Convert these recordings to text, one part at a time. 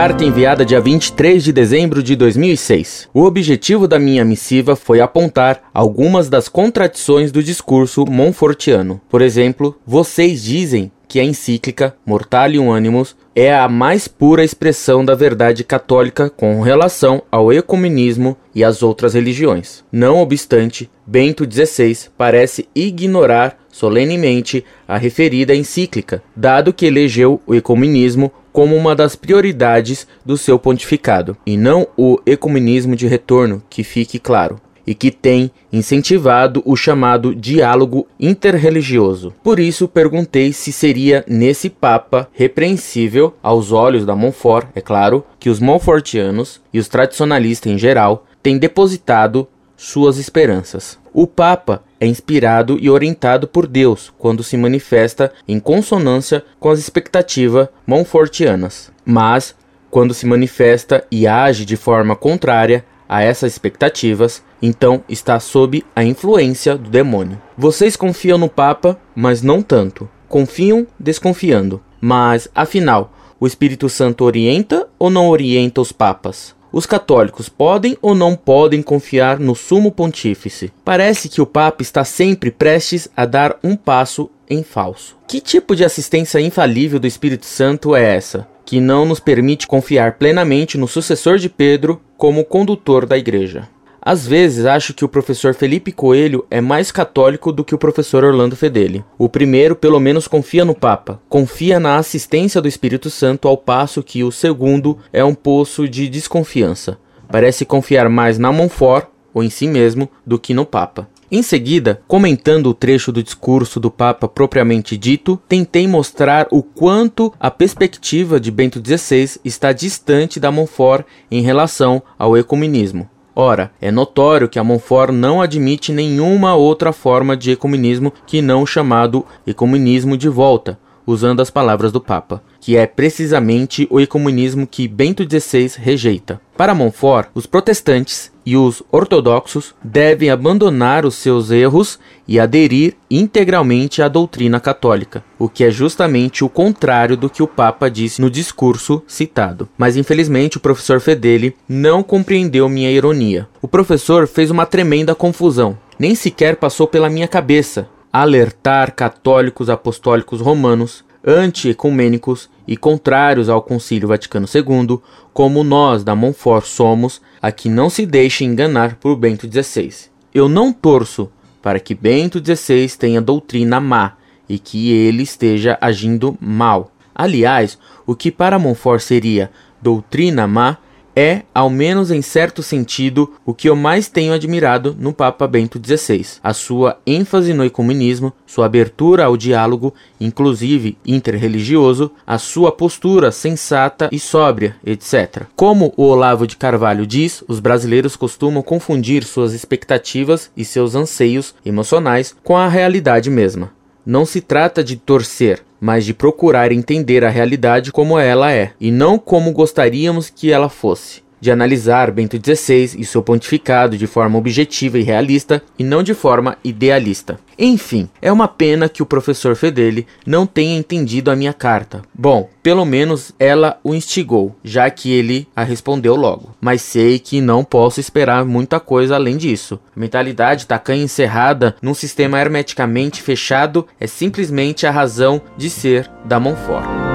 Carta enviada dia 23 de dezembro de 2006. O objetivo da minha missiva foi apontar algumas das contradições do discurso monfortiano. Por exemplo, vocês dizem que a encíclica Mortalium Animus é a mais pura expressão da verdade católica com relação ao ecumenismo e às outras religiões. Não obstante, Bento XVI parece ignorar solenemente a referida encíclica, dado que elegeu o ecumenismo como uma das prioridades do seu pontificado, e não o ecumenismo de retorno, que fique claro, e que tem incentivado o chamado diálogo interreligioso. Por isso perguntei se seria nesse Papa repreensível, aos olhos da Montfort, é claro, que os Montfortianos e os tradicionalistas em geral têm depositado suas esperanças. O Papa é inspirado e orientado por Deus quando se manifesta em consonância com as expectativas monfortianas, mas quando se manifesta e age de forma contrária a essas expectativas, então está sob a influência do demônio. Vocês confiam no Papa, mas não tanto. Confiam desconfiando. Mas, afinal, o Espírito Santo orienta ou não orienta os papas? Os católicos podem ou não podem confiar no Sumo Pontífice? Parece que o Papa está sempre prestes a dar um passo em falso. Que tipo de assistência infalível do Espírito Santo é essa? Que não nos permite confiar plenamente no sucessor de Pedro como condutor da igreja. Às vezes acho que o professor Felipe Coelho é mais católico do que o professor Orlando Fedeli. O primeiro, pelo menos, confia no Papa, confia na assistência do Espírito Santo, ao passo que o segundo é um poço de desconfiança. Parece confiar mais na Montfort, ou em si mesmo, do que no Papa. Em seguida, comentando o trecho do discurso do Papa propriamente dito, tentei mostrar o quanto a perspectiva de Bento XVI está distante da Montfort em relação ao ecumenismo. Ora, é notório que a Montfort não admite nenhuma outra forma de ecumenismo que não o chamado ecumenismo de volta, usando as palavras do Papa, que é precisamente o ecumenismo que Bento XVI rejeita. Para Montfort, os protestantes e os ortodoxos devem abandonar os seus erros e aderir integralmente à doutrina católica, o que é justamente o contrário do que o Papa disse no discurso citado. Mas infelizmente o professor Fedeli não compreendeu minha ironia. O professor fez uma tremenda confusão. Nem sequer passou pela minha cabeça alertar católicos apostólicos romanos, anti-ecumênicos e contrários ao Concílio Vaticano II, como nós da Montfort somos, a que não se deixe enganar por Bento XVI. Eu não torço para que Bento XVI tenha doutrina má e que ele esteja agindo mal. Aliás, o que para Montfort seria doutrina má é, ao menos em certo sentido, o que eu mais tenho admirado no Papa Bento XVI: a sua ênfase no ecumenismo, sua abertura ao diálogo, inclusive interreligioso, a sua postura sensata e sóbria, etc. Como o Olavo de Carvalho diz, os brasileiros costumam confundir suas expectativas e seus anseios emocionais com a realidade mesma. Não se trata de torcer, mas de procurar entender a realidade como ela é, e não como gostaríamos que ela fosse de analisar Bento XVI e seu pontificado de forma objetiva e realista e não de forma idealista. Enfim, é uma pena que o professor Fedeli não tenha entendido a minha carta. Bom, pelo menos ela o instigou, já que ele a respondeu logo. Mas sei que não posso esperar muita coisa além disso. A mentalidade tacanha encerrada num sistema hermeticamente fechado é simplesmente a razão de ser da Montfort.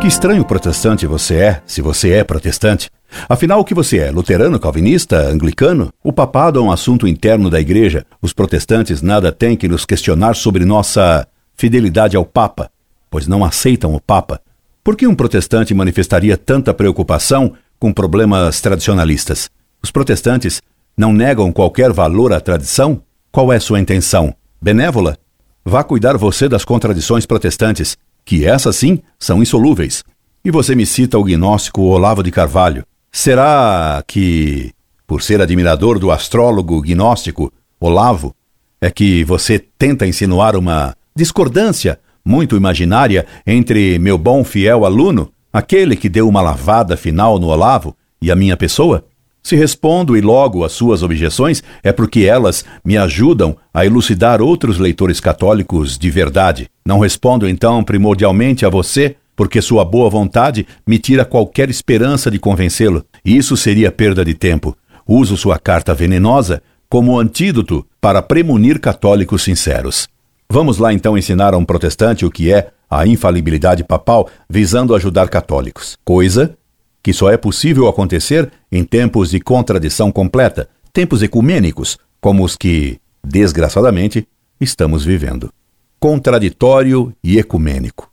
Que estranho protestante você é, se você é protestante. Afinal, o que você é? Luterano, calvinista, anglicano? O papado é um assunto interno da igreja. Os protestantes nada têm que nos questionar sobre nossa fidelidade ao Papa, pois não aceitam o Papa. Por que um protestante manifestaria tanta preocupação com problemas tradicionalistas? Os protestantes não negam qualquer valor à tradição? Qual é sua intenção? Benévola? Vá cuidar você das contradições protestantes que essas sim são insolúveis. E você me cita o gnóstico Olavo de Carvalho. Será que, por ser admirador do astrólogo gnóstico Olavo, é que você tenta insinuar uma discordância muito imaginária entre meu bom fiel aluno, aquele que deu uma lavada final no Olavo, e a minha pessoa? Se respondo e logo às suas objeções, é porque elas me ajudam a elucidar outros leitores católicos de verdade. Não respondo então primordialmente a você, porque sua boa vontade me tira qualquer esperança de convencê-lo. Isso seria perda de tempo. Uso sua carta venenosa como antídoto para premunir católicos sinceros. Vamos lá então ensinar a um protestante o que é a infalibilidade papal visando ajudar católicos, coisa que só é possível acontecer em tempos de contradição completa, tempos ecumênicos, como os que, desgraçadamente, estamos vivendo. Contraditório e ecumênico.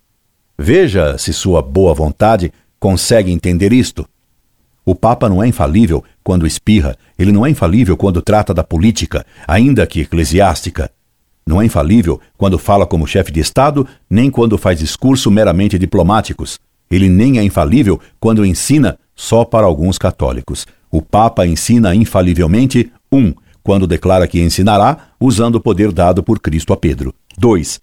Veja se sua boa vontade consegue entender isto. O Papa não é infalível quando espirra, ele não é infalível quando trata da política, ainda que eclesiástica. Não é infalível quando fala como chefe de Estado, nem quando faz discurso meramente diplomáticos. Ele nem é infalível quando ensina só para alguns católicos. O Papa ensina infalivelmente, um, quando declara que ensinará, usando o poder dado por Cristo a Pedro. 2.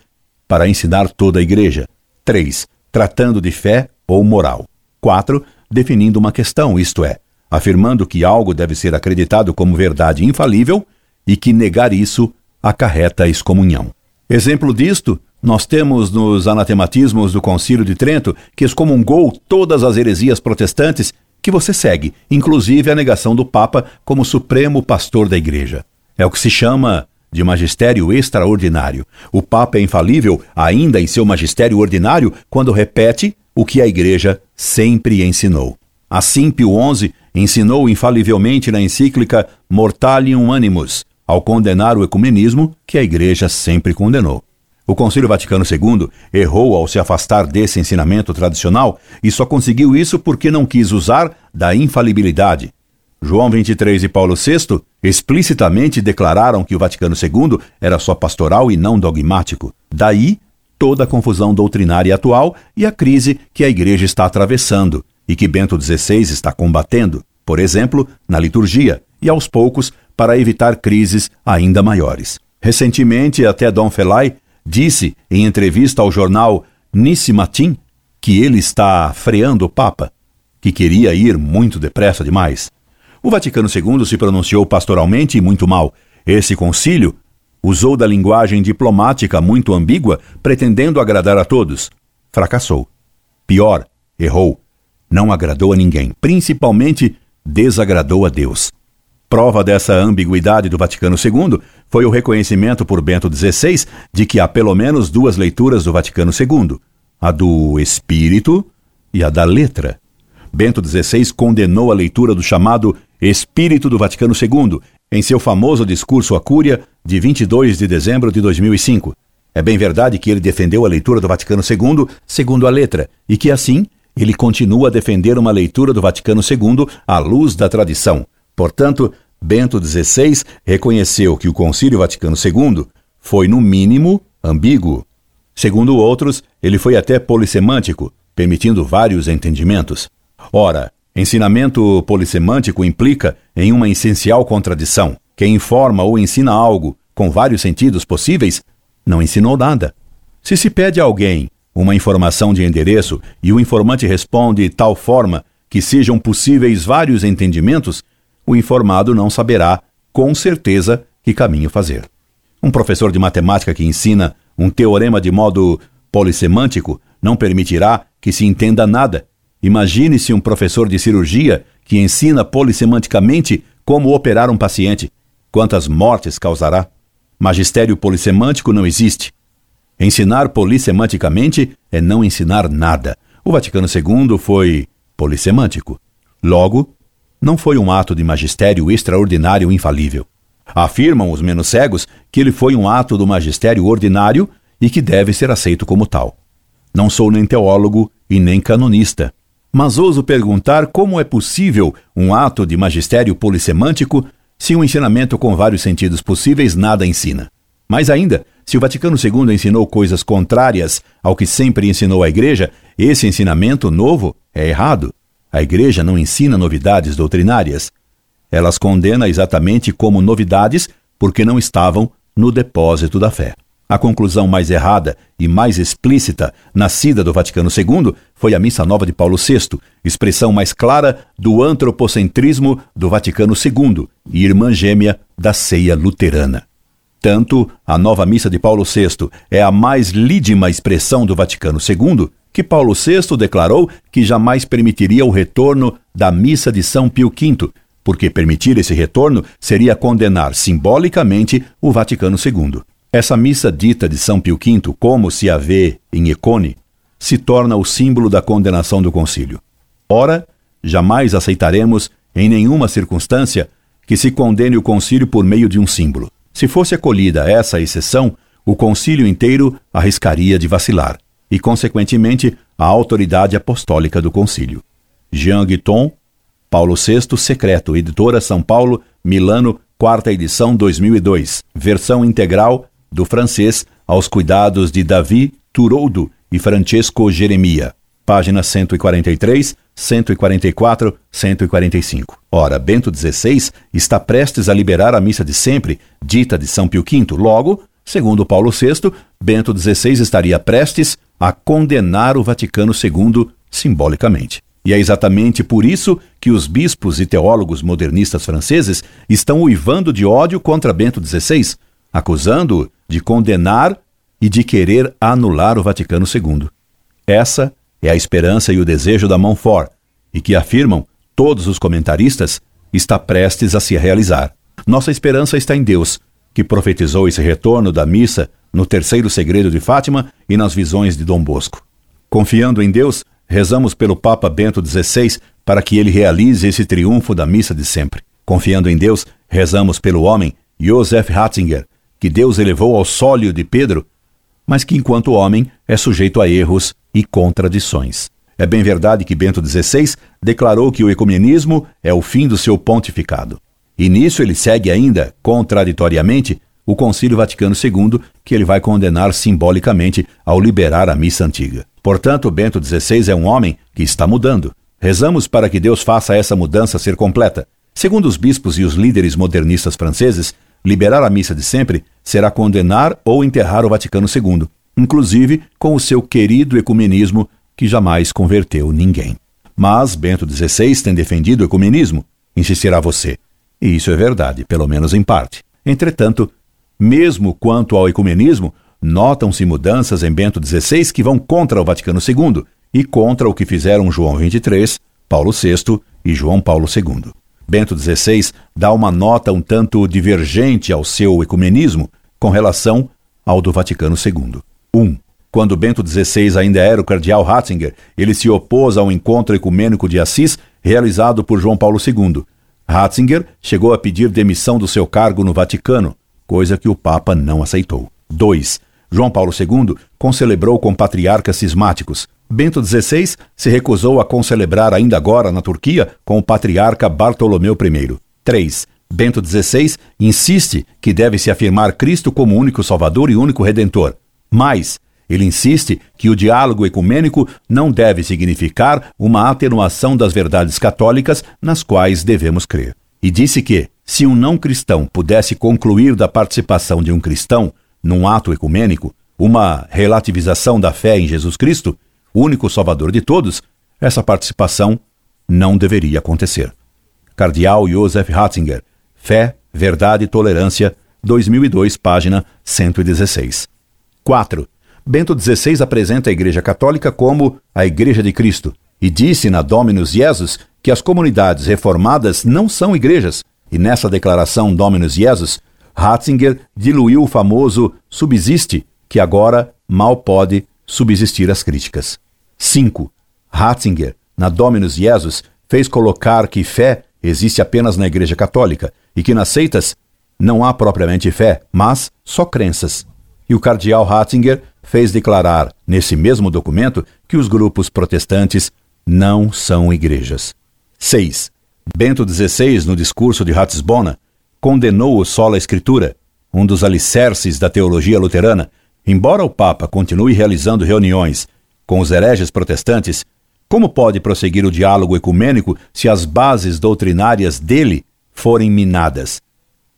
Para ensinar toda a Igreja. 3. Tratando de fé ou moral. 4 definindo uma questão, isto é, afirmando que algo deve ser acreditado como verdade infalível e que negar isso acarreta a excomunhão. Exemplo disto, nós temos nos anatematismos do Concílio de Trento, que excomungou todas as heresias protestantes que você segue, inclusive a negação do Papa como supremo pastor da Igreja. É o que se chama de magistério extraordinário. O Papa é infalível ainda em seu magistério ordinário quando repete o que a Igreja sempre ensinou. Assim, Pio XI ensinou infalivelmente na encíclica Mortalium Animus, ao condenar o ecumenismo que a Igreja sempre condenou. O Concílio Vaticano II errou ao se afastar desse ensinamento tradicional e só conseguiu isso porque não quis usar da infalibilidade. João 23 e Paulo VI explicitamente declararam que o Vaticano II era só pastoral e não dogmático. Daí toda a confusão doutrinária atual e a crise que a Igreja está atravessando e que Bento XVI está combatendo, por exemplo, na liturgia, e aos poucos para evitar crises ainda maiores. Recentemente, até Dom Felay disse em entrevista ao jornal Nice Matin que ele está freando o Papa, que queria ir muito depressa demais. O Vaticano II se pronunciou pastoralmente e muito mal. Esse concílio Usou da linguagem diplomática muito ambígua, pretendendo agradar a todos. Fracassou. Pior, errou. Não agradou a ninguém, principalmente desagradou a Deus. Prova dessa ambiguidade do Vaticano II foi o reconhecimento por Bento XVI de que há pelo menos duas leituras do Vaticano II, a do Espírito e a da letra. Bento XVI condenou a leitura do chamado Espírito do Vaticano II em seu famoso discurso à Cúria de 22 de dezembro de 2005. É bem verdade que ele defendeu a leitura do Vaticano II segundo a letra e que, assim, ele continua a defender uma leitura do Vaticano II à luz da tradição. Portanto, Bento XVI reconheceu que o Concílio Vaticano II foi, no mínimo, ambíguo. Segundo outros, ele foi até polissemântico, permitindo vários entendimentos. Ora, Ensinamento polissemântico implica em uma essencial contradição. Quem informa ou ensina algo com vários sentidos possíveis não ensinou nada. Se se pede a alguém uma informação de endereço e o informante responde de tal forma que sejam possíveis vários entendimentos, o informado não saberá com certeza que caminho fazer. Um professor de matemática que ensina um teorema de modo polissemântico não permitirá que se entenda nada Imagine-se um professor de cirurgia que ensina polissemanticamente como operar um paciente. Quantas mortes causará? Magistério polissemântico não existe. Ensinar polissemanticamente é não ensinar nada. O Vaticano II foi polissemântico. Logo, não foi um ato de magistério extraordinário infalível. Afirmam os menos cegos que ele foi um ato do magistério ordinário e que deve ser aceito como tal. Não sou nem teólogo e nem canonista mas ouso perguntar como é possível um ato de magistério polissemântico se um ensinamento com vários sentidos possíveis nada ensina. Mais ainda, se o Vaticano II ensinou coisas contrárias ao que sempre ensinou a Igreja, esse ensinamento novo é errado. A Igreja não ensina novidades doutrinárias. Elas condena exatamente como novidades porque não estavam no depósito da fé. A conclusão mais errada e mais explícita, nascida do Vaticano II, foi a Missa Nova de Paulo VI, expressão mais clara do antropocentrismo do Vaticano II e irmã gêmea da ceia luterana. Tanto a nova Missa de Paulo VI é a mais lídima expressão do Vaticano II, que Paulo VI declarou que jamais permitiria o retorno da missa de São Pio V, porque permitir esse retorno seria condenar simbolicamente o Vaticano II. Essa missa dita de São Pio V, como se a vê em Econe, se torna o símbolo da condenação do concílio. Ora, jamais aceitaremos, em nenhuma circunstância, que se condene o concílio por meio de um símbolo. Se fosse acolhida essa exceção, o concílio inteiro arriscaria de vacilar, e, consequentemente, a autoridade apostólica do concílio. Jean Guiton, Paulo VI, Secreto, editora São Paulo, Milano, quarta edição 2002, versão integral do francês aos cuidados de Davi Turoudo e Francesco Jeremia, páginas 143, 144, 145. Ora, Bento XVI está prestes a liberar a missa de sempre, dita de São Pio V. Logo, segundo Paulo VI, Bento XVI estaria prestes a condenar o Vaticano II simbolicamente. E é exatamente por isso que os bispos e teólogos modernistas franceses estão uivando de ódio contra Bento XVI, acusando-o de condenar e de querer anular o Vaticano II. Essa é a esperança e o desejo da Montfort, e que afirmam todos os comentaristas, está prestes a se realizar. Nossa esperança está em Deus, que profetizou esse retorno da missa no terceiro segredo de Fátima e nas visões de Dom Bosco. Confiando em Deus, rezamos pelo Papa Bento XVI para que ele realize esse triunfo da missa de sempre. Confiando em Deus, rezamos pelo homem Joseph Ratzinger, que Deus elevou ao sólio de Pedro, mas que enquanto homem é sujeito a erros e contradições. É bem verdade que Bento XVI declarou que o ecumenismo é o fim do seu pontificado. E nisso ele segue ainda, contraditoriamente, o Concílio Vaticano II, que ele vai condenar simbolicamente ao liberar a missa antiga. Portanto, Bento XVI é um homem que está mudando. Rezamos para que Deus faça essa mudança ser completa. Segundo os bispos e os líderes modernistas franceses, liberar a missa de sempre será condenar ou enterrar o Vaticano II, inclusive com o seu querido ecumenismo que jamais converteu ninguém. Mas Bento XVI tem defendido o ecumenismo, insistirá você. E isso é verdade, pelo menos em parte. Entretanto, mesmo quanto ao ecumenismo, notam-se mudanças em Bento XVI que vão contra o Vaticano II e contra o que fizeram João XXIII, Paulo VI e João Paulo II. Bento XVI dá uma nota um tanto divergente ao seu ecumenismo com relação ao do Vaticano II. 1. Um, quando Bento XVI ainda era o cardeal Ratzinger, ele se opôs ao encontro ecumênico de Assis realizado por João Paulo II. Ratzinger chegou a pedir demissão do seu cargo no Vaticano, coisa que o Papa não aceitou. 2. João Paulo II concelebrou com patriarcas cismáticos. Bento XVI se recusou a concelebrar ainda agora na Turquia com o patriarca Bartolomeu I. 3. Bento XVI insiste que deve se afirmar Cristo como único Salvador e único Redentor. Mais, ele insiste que o diálogo ecumênico não deve significar uma atenuação das verdades católicas nas quais devemos crer. E disse que, se um não cristão pudesse concluir da participação de um cristão num ato ecumênico uma relativização da fé em Jesus Cristo, único Salvador de todos, essa participação não deveria acontecer. Cardeal Joseph Ratzinger, Fé, Verdade e Tolerância, 2002, página 116. 4. Bento XVI apresenta a Igreja Católica como a Igreja de Cristo e disse na Dominus Jesus que as comunidades reformadas não são igrejas. E nessa declaração Dominus Jesus, Ratzinger diluiu o famoso subsiste, que agora mal pode subsistir às críticas. 5. Ratzinger, na Dominus Jesus, fez colocar que fé existe apenas na Igreja Católica e que nas seitas não há propriamente fé, mas só crenças. E o cardeal Ratzinger fez declarar, nesse mesmo documento, que os grupos protestantes não são igrejas. 6. Bento XVI, no discurso de Ratisbona, condenou o sola escritura, um dos alicerces da teologia luterana, embora o Papa continue realizando reuniões com os hereges protestantes, como pode prosseguir o diálogo ecumênico se as bases doutrinárias dele forem minadas?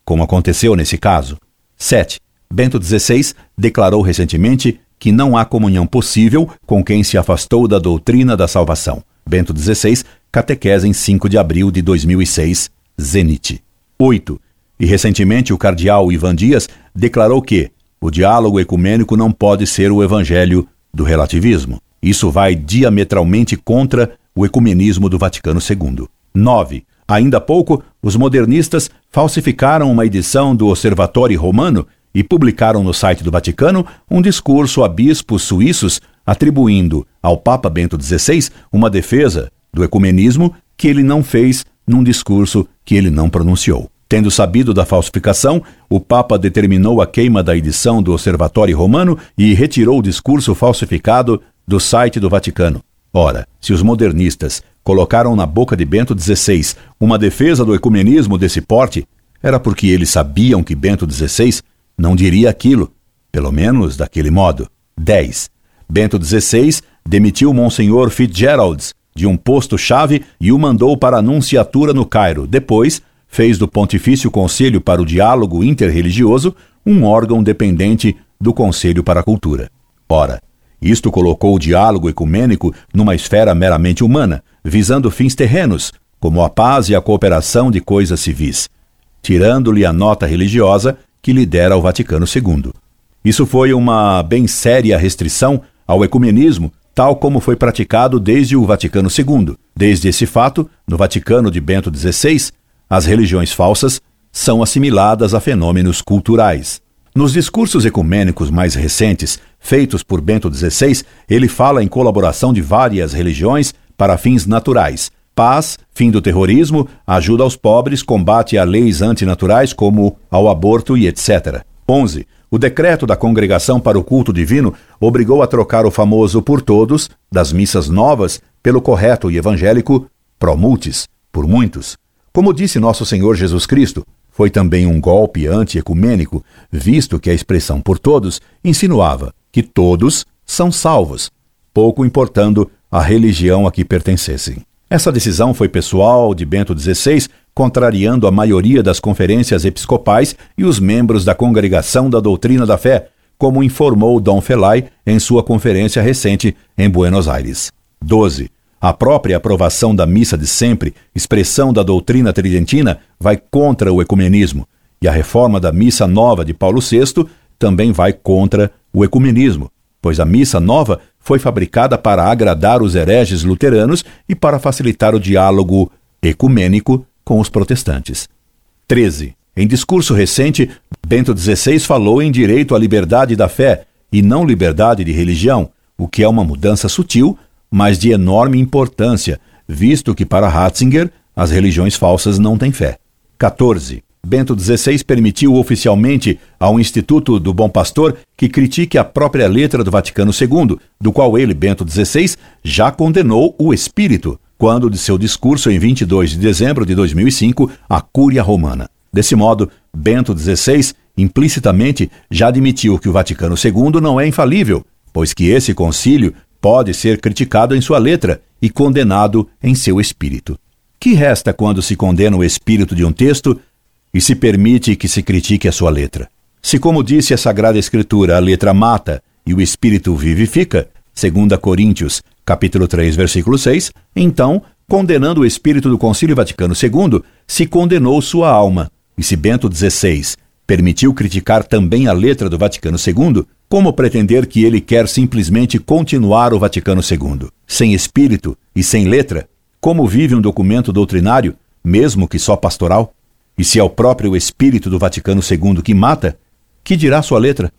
Como aconteceu nesse caso. 7. Bento XVI declarou recentemente que não há comunhão possível com quem se afastou da doutrina da salvação. Bento XVI, catequese em 5 de abril de 2006, Zenit. 8. E recentemente o cardeal Ivan Dias declarou que o diálogo ecumênico não pode ser o evangelho do relativismo. Isso vai diametralmente contra o ecumenismo do Vaticano II. 9. Ainda há pouco, os modernistas falsificaram uma edição do Observatório Romano e publicaram no site do Vaticano um discurso a bispos suíços atribuindo ao Papa Bento XVI uma defesa do ecumenismo que ele não fez num discurso que ele não pronunciou. Tendo sabido da falsificação, o Papa determinou a queima da edição do Observatório Romano e retirou o discurso falsificado do site do Vaticano. Ora, se os modernistas colocaram na boca de Bento XVI uma defesa do ecumenismo desse porte, era porque eles sabiam que Bento XVI não diria aquilo, pelo menos daquele modo. 10. Bento XVI demitiu Monsenhor Fitzgerald de um posto-chave e o mandou para a nunciatura no Cairo. Depois, fez do Pontifício Conselho para o Diálogo Interreligioso um órgão dependente do Conselho para a Cultura. Ora, isto colocou o diálogo ecumênico numa esfera meramente humana, visando fins terrenos, como a paz e a cooperação de coisas civis, tirando-lhe a nota religiosa que lhe dera o Vaticano II. Isso foi uma bem séria restrição ao ecumenismo, tal como foi praticado desde o Vaticano II. Desde esse fato, no Vaticano de Bento XVI, as religiões falsas são assimiladas a fenômenos culturais. Nos discursos ecumênicos mais recentes, feitos por Bento XVI, ele fala em colaboração de várias religiões para fins naturais. Paz, fim do terrorismo, ajuda aos pobres, combate a leis antinaturais como ao aborto e etc. 11. O decreto da Congregação para o Culto Divino obrigou a trocar o famoso por todos, das missas novas, pelo correto e evangélico promultis, por muitos. Como disse nosso Senhor Jesus Cristo, foi também um golpe anti-ecumênico, visto que a expressão por todos insinuava que todos são salvos, pouco importando a religião a que pertencessem. Essa decisão foi pessoal de Bento XVI, contrariando a maioria das conferências episcopais e os membros da Congregação da Doutrina da Fé, como informou Dom Felay em sua conferência recente em Buenos Aires. 12. A própria aprovação da missa de sempre, expressão da doutrina tridentina, vai contra o ecumenismo, e a reforma da missa nova de Paulo VI também vai contra o ecumenismo, pois a missa nova foi fabricada para agradar os hereges luteranos e para facilitar o diálogo ecumênico com os protestantes. 13. Em discurso recente, Bento XVI falou em direito à liberdade da fé e não liberdade de religião, o que é uma mudança sutil, mas de enorme importância, visto que para Ratzinger as religiões falsas não têm fé. 14. Bento XVI permitiu oficialmente ao Instituto do Bom Pastor que critique a própria letra do Vaticano II, do qual ele, Bento XVI, já condenou o espírito, quando de seu discurso em 22 de dezembro de 2005 à Cúria Romana. Desse modo, Bento XVI implicitamente já admitiu que o Vaticano II não é infalível, pois que esse concílio pode ser criticado em sua letra e condenado em seu espírito. Que resta quando se condena o espírito de um texto e se permite que se critique a sua letra. Se, como disse a Sagrada Escritura, a letra mata e o espírito vivifica, segundo Coríntios, capítulo 3, versículo 6, então, condenando o espírito do Concílio Vaticano II, se condenou sua alma. E se Bento XVI permitiu criticar também a letra do Vaticano II, como pretender que ele quer simplesmente continuar o Vaticano II? Sem espírito e sem letra? Como vive um documento doutrinário, mesmo que só pastoral? E se é o próprio espírito do Vaticano II que mata, que dirá sua letra?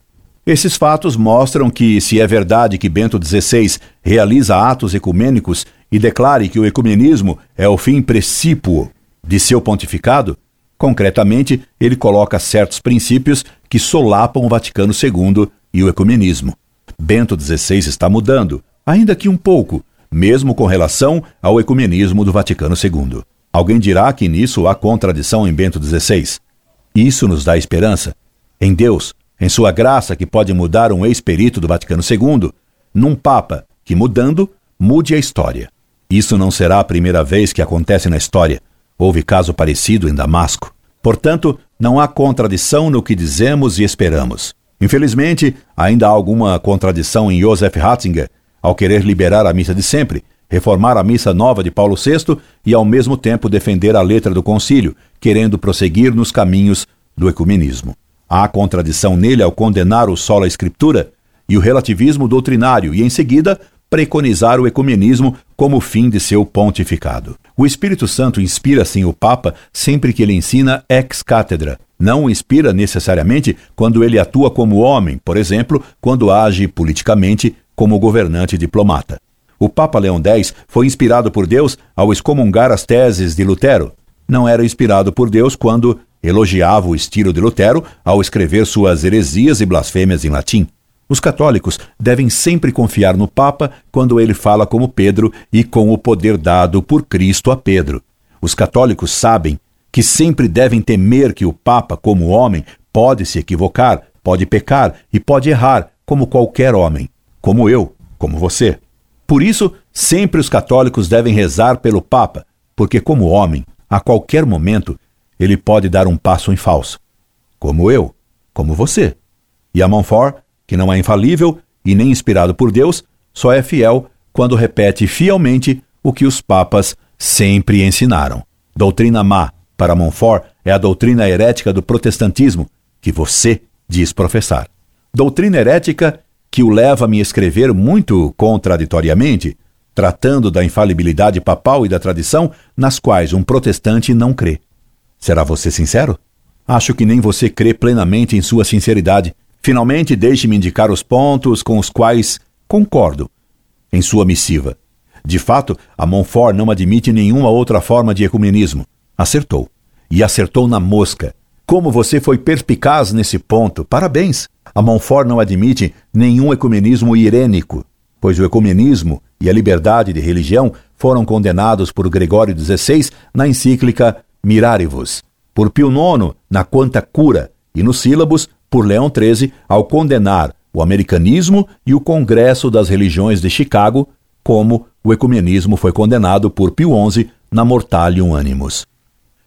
Esses fatos mostram que, se é verdade que Bento XVI realiza atos ecumênicos e declare que o ecumenismo é o fim precípuo de seu pontificado, concretamente ele coloca certos princípios que solapam o Vaticano II e o ecumenismo. Bento XVI está mudando, ainda que um pouco, mesmo com relação ao ecumenismo do Vaticano II. Alguém dirá que nisso há contradição em Bento XVI. Isso nos dá esperança. Em Deus, em sua graça que pode mudar um ex-perito do Vaticano II, num Papa que, mudando, mude a história. Isso não será a primeira vez que acontece na história. Houve caso parecido em Damasco. Portanto, não há contradição no que dizemos e esperamos. Infelizmente, ainda há alguma contradição em Joseph Ratzinger ao querer liberar a missa de sempre, reformar a missa nova de Paulo VI e, ao mesmo tempo, defender a letra do concílio, querendo prosseguir nos caminhos do ecumenismo. Há contradição nele ao condenar o sola escritura e o relativismo doutrinário e, em seguida, preconizar o ecumenismo como fim de seu pontificado. O Espírito Santo inspira sim o Papa sempre que ele ensina ex cátedra. Não o inspira necessariamente quando ele atua como homem, por exemplo, quando age politicamente como governante diplomata. O Papa Leão X foi inspirado por Deus ao excomungar as teses de Lutero. Não era inspirado por Deus quando elogiava o estilo de Lutero ao escrever suas heresias e blasfêmias em latim. Os católicos devem sempre confiar no Papa quando ele fala como Pedro e com o poder dado por Cristo a Pedro. Os católicos sabem que sempre devem temer que o Papa, como homem, pode se equivocar, pode pecar e pode errar, como qualquer homem, como eu, como você. Por isso, sempre os católicos devem rezar pelo Papa, porque, como homem, a qualquer momento, ele pode dar um passo em falso. Como eu, como você. E a Montfort que não é infalível e nem inspirado por Deus, só é fiel quando repete fielmente o que os papas sempre ensinaram. Doutrina má para Montfort é a doutrina herética do protestantismo, que você diz professar. Doutrina herética que o leva a me escrever muito contraditoriamente, tratando da infalibilidade papal e da tradição nas quais um protestante não crê. Será você sincero? Acho que nem você crê plenamente em sua sinceridade Finalmente, deixe-me indicar os pontos com os quais concordo em sua missiva. De fato, a Montfort não admite nenhuma outra forma de ecumenismo. Acertou. E acertou na mosca. Como você foi perspicaz nesse ponto, parabéns! A Montfort não admite nenhum ecumenismo irênico, pois o ecumenismo e a liberdade de religião foram condenados por Gregório XVI na encíclica Mirarivus, por Pio IX na Quanta Cura e nos sílabos por Leão XIII ao condenar o americanismo e o Congresso das Religiões de Chicago, como o ecumenismo foi condenado por Pio XI na Mortalium Animus.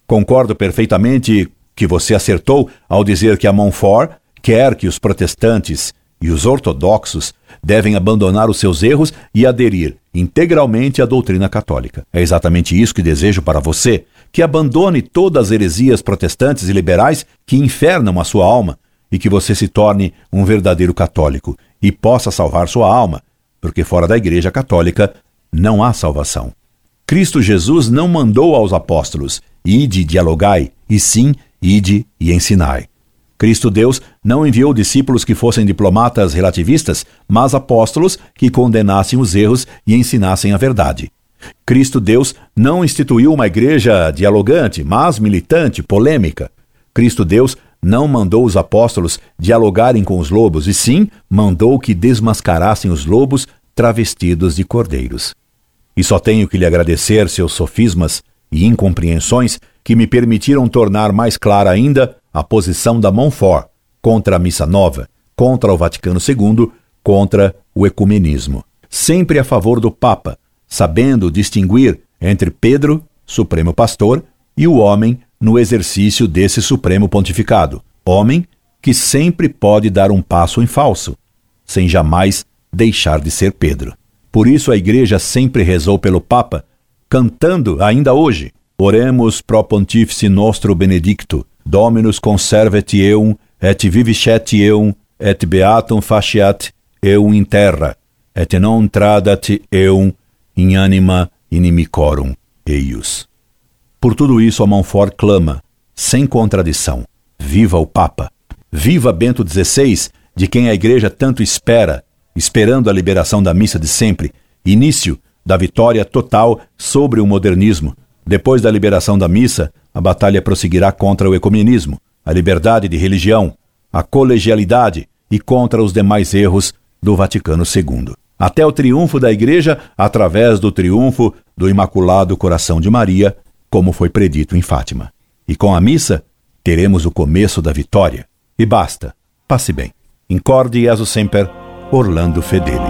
Concordo perfeitamente que você acertou ao dizer que a Montfort quer que os protestantes e os ortodoxos devem abandonar os seus erros e aderir integralmente à doutrina católica. É exatamente isso que desejo para você, que abandone todas as heresias protestantes e liberais que infernam a sua alma e que você se torne um verdadeiro católico e possa salvar sua alma, porque fora da Igreja Católica não há salvação. Cristo Jesus não mandou aos apóstolos: ide dialogai, e sim, ide e ensinai. Cristo Deus não enviou discípulos que fossem diplomatas relativistas, mas apóstolos que condenassem os erros e ensinassem a verdade. Cristo Deus não instituiu uma igreja dialogante, mas militante, polêmica. Cristo Deus não mandou os apóstolos dialogarem com os lobos, e sim mandou que desmascarassem os lobos travestidos de cordeiros. E só tenho que lhe agradecer seus sofismas e incompreensões que me permitiram tornar mais clara ainda a posição da Montfort contra a Missa Nova, contra o Vaticano II, contra o ecumenismo. Sempre a favor do Papa, sabendo distinguir entre Pedro, Supremo Pastor, e o homem no exercício desse supremo pontificado, homem que sempre pode dar um passo em falso, sem jamais deixar de ser Pedro. Por isso a Igreja sempre rezou pelo Papa, cantando ainda hoje: Oremos pro Pontífice nostro Benedicto, Dominus conservet eum, et viviscet eum, et beatum faciat eum in terra, et non tradat eum in anima inimicorum eius. Por tudo isso, a Montfort clama, sem contradição: Viva o Papa! Viva Bento XVI, de quem a Igreja tanto espera, esperando a liberação da missa de sempre, início da vitória total sobre o modernismo. Depois da liberação da missa, a batalha prosseguirá contra o ecumenismo, a liberdade de religião, a colegialidade e contra os demais erros do Vaticano II. Até o triunfo da Igreja através do triunfo do Imaculado Coração de Maria como foi predito em Fátima. E com a missa, teremos o começo da vitória. E basta. Passe bem. Incorde Jesus Semper, Orlando Fedeli.